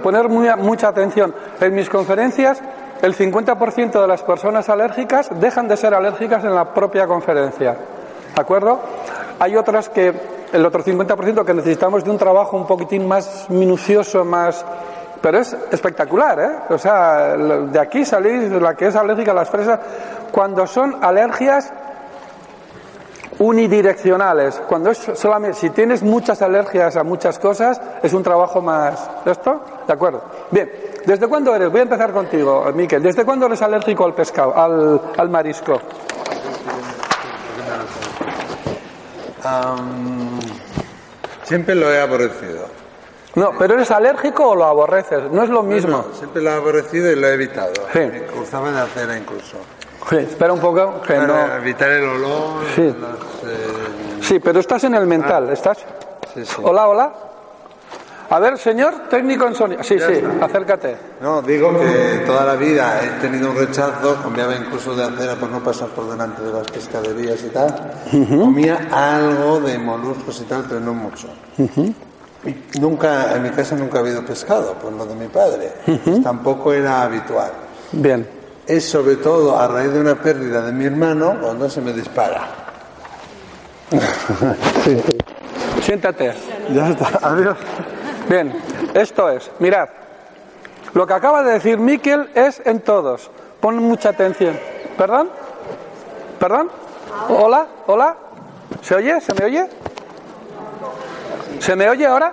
Poner muy- mucha atención. En mis conferencias, el 50% de las personas alérgicas dejan de ser alérgicas en la propia conferencia. ¿De acuerdo? Hay otras que, el otro 50% que necesitamos de un trabajo un poquitín más minucioso, más... Pero es espectacular, ¿eh? O sea, de aquí salís la que es alérgica a las fresas, cuando son alergias unidireccionales. Cuando es solamente, si tienes muchas alergias a muchas cosas, es un trabajo más. ¿Esto? ¿De acuerdo? Bien. ¿Desde cuándo eres? Voy a empezar contigo, Miquel. ¿Desde cuándo eres alérgico al pescado, al, al marisco? Am, siempre lo he aborrecido. No, pero eres alérgico o lo aborreces. No es lo mismo. No, siempre lo he aborrecido y lo he evitado. Sí. Me de acera incluso. Sí, espera un poco, que no. Para evitar el olor. Sí. Sí, pero estás en el mental, ¿estás? sí, sí. Hola, hola. A ver, señor técnico en sonido. Sí, sí, acércate. No, digo que toda la vida he tenido un rechazo, cambiaba incluso de acera por no pasar por delante de las pescaderías y tal. Comía algo de moluscos y tal, pero no mucho. Y Nunca, en mi casa nunca ha habido pescado, por lo de mi padre. Tampoco era habitual. Bien. Es sobre todo a raíz de una pérdida de mi hermano cuando se me dispara. Siéntate. Ya está, adiós. Bien, esto es, mirad. Lo que acaba de decir Miquel es en todos. Pon mucha atención. ¿Perdón? ¿Perdón? Hola, hola. ¿Se oye? ¿Se me oye? ¿Se me oye ahora?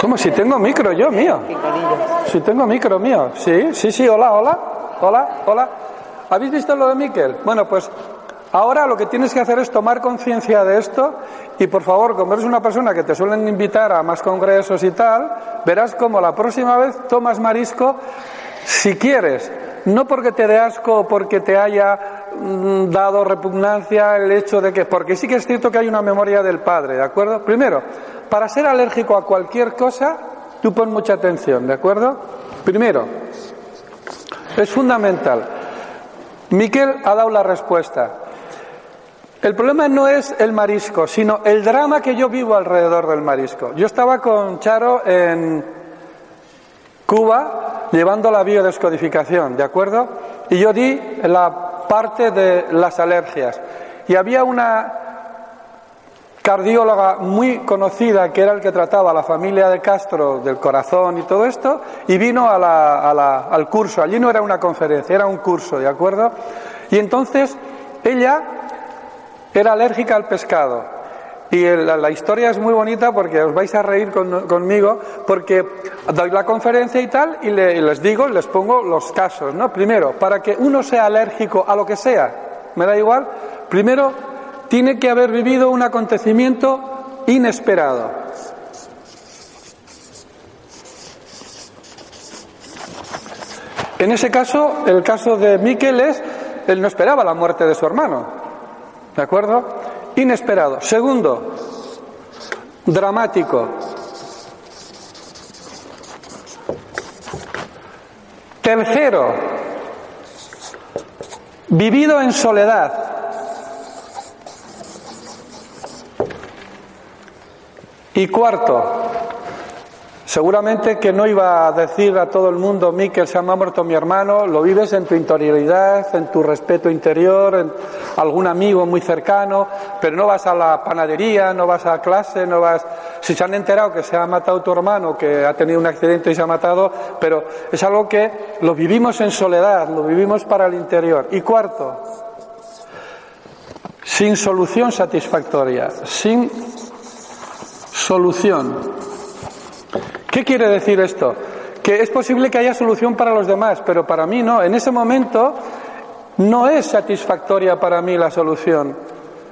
¿Cómo? Si tengo micro yo, mío. Si tengo micro mío. Sí, sí, sí, hola, hola. Hola, hola. ¿Habéis visto lo de Miquel? Bueno, pues ahora lo que tienes que hacer es tomar conciencia de esto y por favor, como eres una persona que te suelen invitar a más congresos y tal, verás como la próxima vez tomas marisco si quieres. No porque te dé asco o porque te haya mm, dado repugnancia el hecho de que, porque sí que es cierto que hay una memoria del padre, ¿de acuerdo? Primero, para ser alérgico a cualquier cosa, tú pon mucha atención, ¿de acuerdo? Primero, es fundamental. Miquel ha dado la respuesta. El problema no es el marisco, sino el drama que yo vivo alrededor del marisco. Yo estaba con Charo en Cuba llevando la biodescodificación, ¿de acuerdo? Y yo di la parte de las alergias. Y había una cardióloga muy conocida que era el que trataba a la familia de Castro del corazón y todo esto, y vino a la- a la- al curso. Allí no era una conferencia, era un curso, ¿de acuerdo? Y entonces ella era alérgica al pescado. Y la, historia es muy bonita porque os vais a reír con- conmigo, porque doy la conferencia y tal, y les digo, les pongo los casos, ¿no? Primero, para que uno sea alérgico a lo que sea, me da igual, primero tiene que haber vivido un acontecimiento inesperado. En ese caso, el caso de Miquel es, él no esperaba la muerte de su hermano. ¿De acuerdo? Inesperado. Segundo, dramático. Tercero, vivido en soledad. Y cuarto, Seguramente que no iba a decir a todo el mundo, Miquel, se ha muerto mi hermano, lo vives en tu interioridad, en tu respeto interior, en algún amigo muy cercano, pero no vas a la panadería, no vas a clase, no vas... Si se han enterado que se ha matado tu hermano, que ha tenido un accidente y se ha matado, pero es algo que lo vivimos en soledad, lo vivimos para el interior. Y cuarto, sin solución satisfactoria, sin solución. ¿Qué quiere decir esto? Que es posible que haya solución para los demás, pero para mí no. En ese momento no es satisfactoria para mí la solución.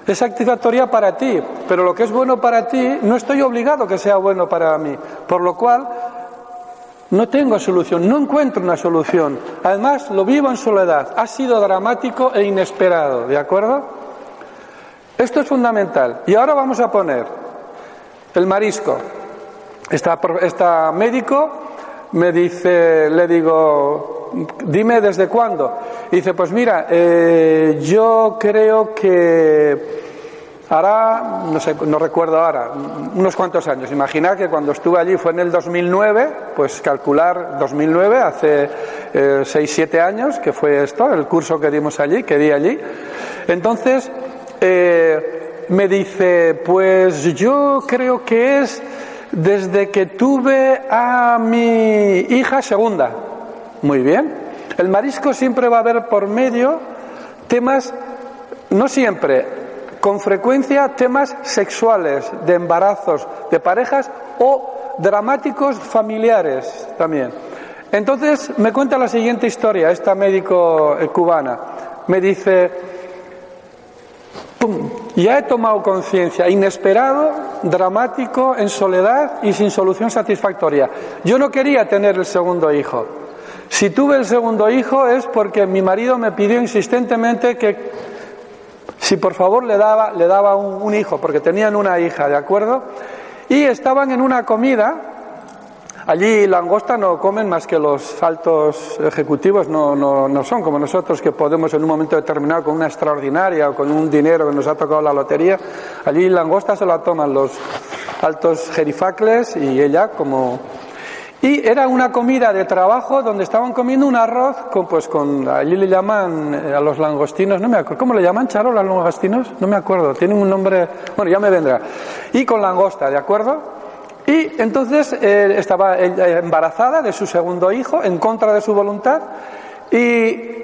Es satisfactoria para ti, pero lo que es bueno para ti no estoy obligado que sea bueno para mí. Por lo cual no tengo solución, no encuentro una solución. Además, lo vivo en soledad. Ha sido dramático e inesperado, ¿de acuerdo? Esto es fundamental. Y ahora vamos a poner el marisco. Esta, médico me dice, le digo, dime desde cuándo. dice, pues mira, eh, yo creo que hará, no sé, no recuerdo ahora, unos cuantos años. Imaginar que cuando estuve allí fue en el 2009, pues calcular 2009, hace eh, 6, 7 años, que fue esto, el curso que dimos allí, que di allí. Entonces, eh, me dice, pues yo creo que es desde que tuve a mi hija segunda. Muy bien. El marisco siempre va a haber por medio temas, no siempre, con frecuencia temas sexuales, de embarazos, de parejas o dramáticos familiares también. Entonces me cuenta la siguiente historia, esta médico eh, cubana. Me dice, ya he tomado conciencia, inesperado, dramático, en soledad y sin solución satisfactoria. Yo no quería tener el segundo hijo. Si tuve el segundo hijo es porque mi marido me pidió insistentemente que si por favor le daba, le daba un, un hijo, porque tenían una hija, ¿de acuerdo? Y estaban en una comida Allí langosta no comen más que los altos ejecutivos, no, no, no, son como nosotros que podemos en un momento determinado con una extraordinaria o con un dinero que nos ha tocado la lotería. Allí langosta se la toman los altos jerifacles y ella como... Y era una comida de trabajo donde estaban comiendo un arroz con, pues con, allí le llaman eh, a los langostinos, no me acuerdo, ¿cómo le llaman, Charo, los langostinos? No me acuerdo, tienen un nombre, bueno, ya me vendrá. Y con langosta, ¿de acuerdo? Y entonces eh, estaba embarazada de su segundo hijo en contra de su voluntad y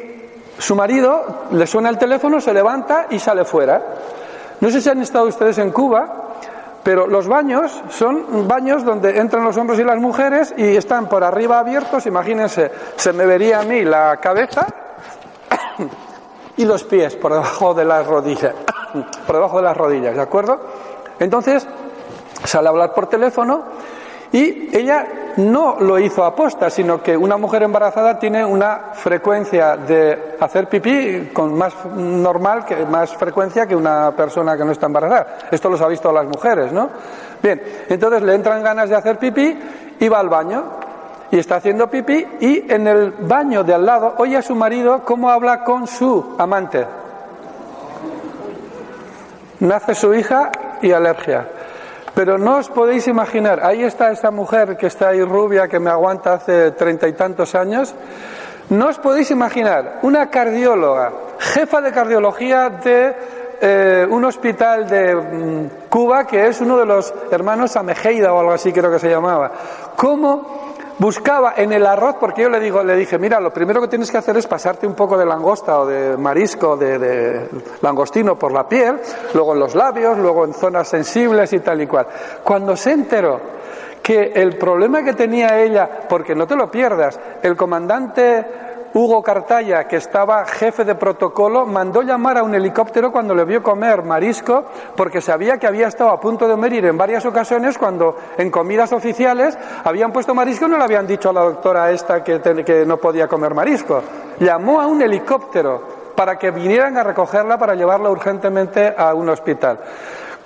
su marido le suena el teléfono, se levanta y sale fuera. No sé si han estado ustedes en Cuba, pero los baños son baños donde entran los hombres y las mujeres y están por arriba abiertos. Imagínense, se me vería a mí la cabeza y los pies por debajo de las rodillas, por debajo de las rodillas, ¿de acuerdo? Entonces, sale a hablar por teléfono y ella no lo hizo aposta, sino que una mujer embarazada tiene una frecuencia de hacer pipí con más normal, que más frecuencia que una persona que no está embarazada. Esto lo ha visto las mujeres, ¿no? Bien, entonces le entran ganas de hacer pipí y va al baño y está haciendo pipí y en el baño de al lado oye a su marido cómo habla con su amante. Nace su hija y alergia. Pero no os podéis imaginar, ahí está esa mujer que está ahí rubia, que me aguanta hace treinta y tantos años. No os podéis imaginar, una cardióloga, jefa de cardiología de eh, un hospital de mm, Cuba, que es uno de los hermanos Amejeida o algo así creo que se llamaba. ¿Cómo buscaba en el arroz, porque yo le, digo, le dije, mira, lo primero que tienes que hacer es pasarte un poco de langosta o de marisco, de, de, langostino por la piel, luego en los labios, luego en zonas sensibles y tal y cual. Cuando se enteró que el problema que tenía ella, porque no te lo pierdas, el comandante Hugo Cartaya, que estaba jefe de protocolo, mandó llamar a un helicóptero cuando le vio comer marisco, porque sabía que había estado a punto de morir en varias ocasiones cuando en comidas oficiales habían puesto marisco y no le habían dicho a la doctora esta que, que no podía comer marisco. Llamó a un helicóptero para que vinieran a recogerla para llevarla urgentemente a un hospital.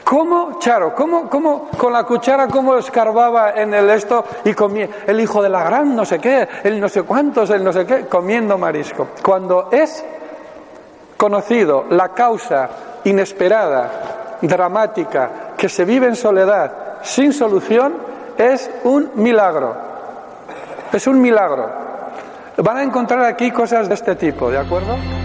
¿Cómo, Charo, cómo, cómo, con la cuchara, cómo escarbaba en el esto y comía el hijo de la gran no sé qué, el no sé cuántos, el no sé qué, comiendo marisco? Cuando es conocido la causa inesperada, dramática, que se vive en soledad, sin solución, es un milagro. Es un milagro. Van a encontrar aquí cosas de este tipo, ¿de acuerdo?